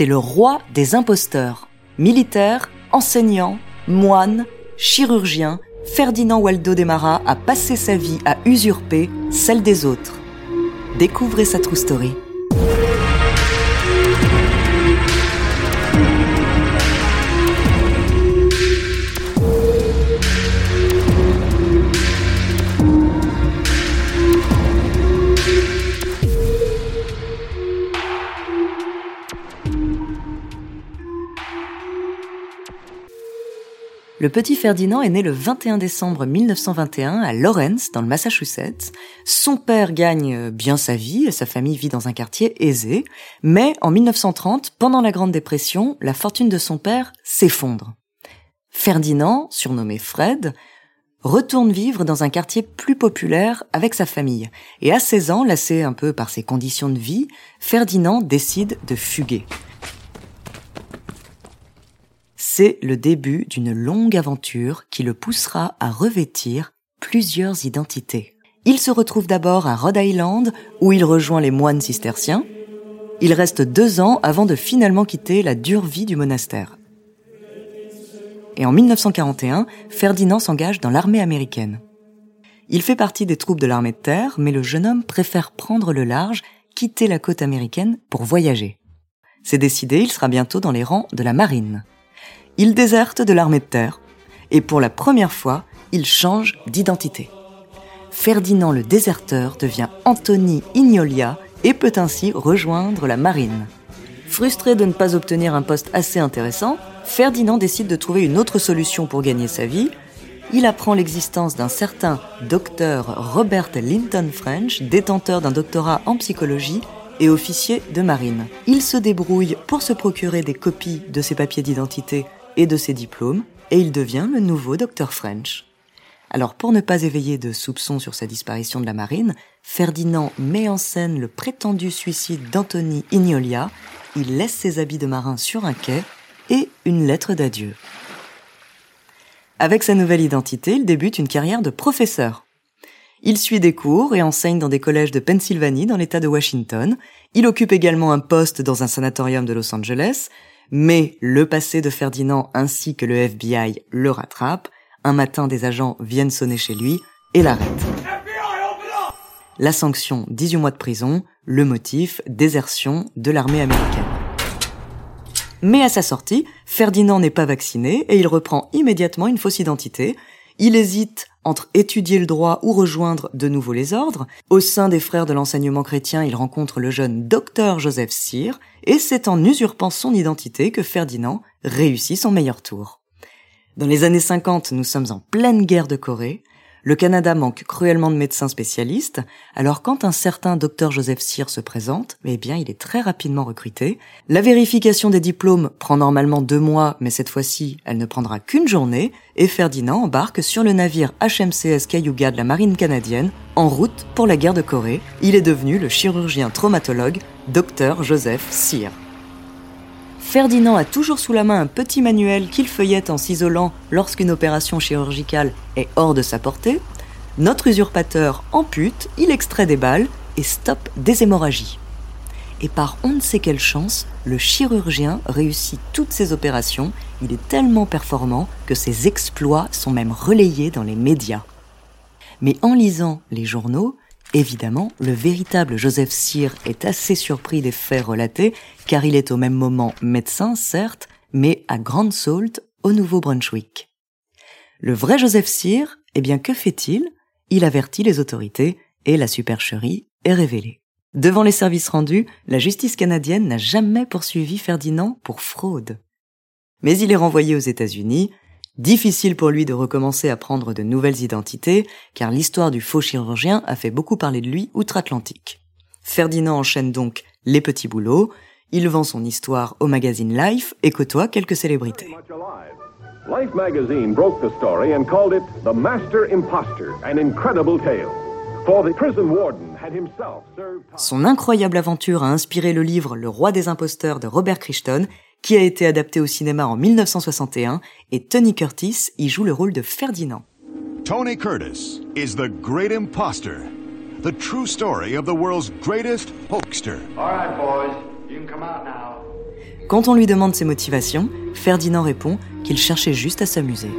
C'est le roi des imposteurs. Militaire, enseignant, moine, chirurgien, Ferdinand Waldo Demara a passé sa vie à usurper celle des autres. Découvrez sa true story. Le petit Ferdinand est né le 21 décembre 1921 à Lawrence, dans le Massachusetts. Son père gagne bien sa vie et sa famille vit dans un quartier aisé. Mais en 1930, pendant la Grande Dépression, la fortune de son père s'effondre. Ferdinand, surnommé Fred, retourne vivre dans un quartier plus populaire avec sa famille. Et à 16 ans, lassé un peu par ses conditions de vie, Ferdinand décide de fuguer c'est le début d'une longue aventure qui le poussera à revêtir plusieurs identités. Il se retrouve d'abord à Rhode Island, où il rejoint les moines cisterciens. Il reste deux ans avant de finalement quitter la dure vie du monastère. Et en 1941, Ferdinand s'engage dans l'armée américaine. Il fait partie des troupes de l'armée de terre, mais le jeune homme préfère prendre le large, quitter la côte américaine pour voyager. C'est décidé, il sera bientôt dans les rangs de la marine il déserte de l'armée de terre et pour la première fois, il change d'identité. Ferdinand le déserteur devient Anthony Ignolia et peut ainsi rejoindre la marine. Frustré de ne pas obtenir un poste assez intéressant, Ferdinand décide de trouver une autre solution pour gagner sa vie. Il apprend l'existence d'un certain docteur Robert Linton French, détenteur d'un doctorat en psychologie et officier de marine. Il se débrouille pour se procurer des copies de ses papiers d'identité et de ses diplômes, et il devient le nouveau Dr French. Alors pour ne pas éveiller de soupçons sur sa disparition de la marine, Ferdinand met en scène le prétendu suicide d'Anthony Ignolia, il laisse ses habits de marin sur un quai et une lettre d'adieu. Avec sa nouvelle identité, il débute une carrière de professeur. Il suit des cours et enseigne dans des collèges de Pennsylvanie dans l'État de Washington. Il occupe également un poste dans un sanatorium de Los Angeles, mais le passé de Ferdinand ainsi que le FBI le rattrapent. Un matin, des agents viennent sonner chez lui et l'arrêtent. La sanction, 18 mois de prison. Le motif, désertion de l'armée américaine. Mais à sa sortie, Ferdinand n'est pas vacciné et il reprend immédiatement une fausse identité. Il hésite entre étudier le droit ou rejoindre de nouveau les ordres. Au sein des frères de l'enseignement chrétien, il rencontre le jeune docteur Joseph Cyr, et c'est en usurpant son identité que Ferdinand réussit son meilleur tour. Dans les années 50, nous sommes en pleine guerre de Corée, le Canada manque cruellement de médecins spécialistes, alors quand un certain docteur Joseph Cyr se présente, eh bien il est très rapidement recruté. La vérification des diplômes prend normalement deux mois, mais cette fois-ci, elle ne prendra qu'une journée, et Ferdinand embarque sur le navire HMCS Cayuga de la marine canadienne, en route pour la guerre de Corée. Il est devenu le chirurgien traumatologue, docteur Joseph Cyr. Ferdinand a toujours sous la main un petit manuel qu'il feuillette en s'isolant lorsqu'une opération chirurgicale est hors de sa portée. Notre usurpateur ampute, il extrait des balles et stoppe des hémorragies. Et par on ne sait quelle chance, le chirurgien réussit toutes ses opérations. Il est tellement performant que ses exploits sont même relayés dans les médias. Mais en lisant les journaux, évidemment, le véritable Joseph Cyr est assez surpris des faits relatés, car il est au même moment médecin, certes, mais à Grand Sault, au Nouveau-Brunswick. Le vrai Joseph Cyr, eh bien, que fait-il? Il avertit les autorités et la supercherie est révélée. Devant les services rendus, la justice canadienne n'a jamais poursuivi Ferdinand pour fraude. Mais il est renvoyé aux États-Unis, difficile pour lui de recommencer à prendre de nouvelles identités, car l'histoire du faux chirurgien a fait beaucoup parler de lui outre-Atlantique. Ferdinand enchaîne donc les petits boulots, il vend son histoire au magazine Life et côtoie quelques célébrités. Life magazine broke the story and called it The Master Imposter, an incredible tale. For the prison warden Son incroyable aventure a inspiré le livre Le roi des imposteurs de Robert Crichton, qui a été adapté au cinéma en 1961 et Tony Curtis y joue le rôle de Ferdinand. Tony Curtis is the great imposter. The true story of the world's greatest hoaxer. All right, boys, you can come out now. Quand on lui demande ses motivations, Ferdinand répond qu'il cherchait juste à s'amuser.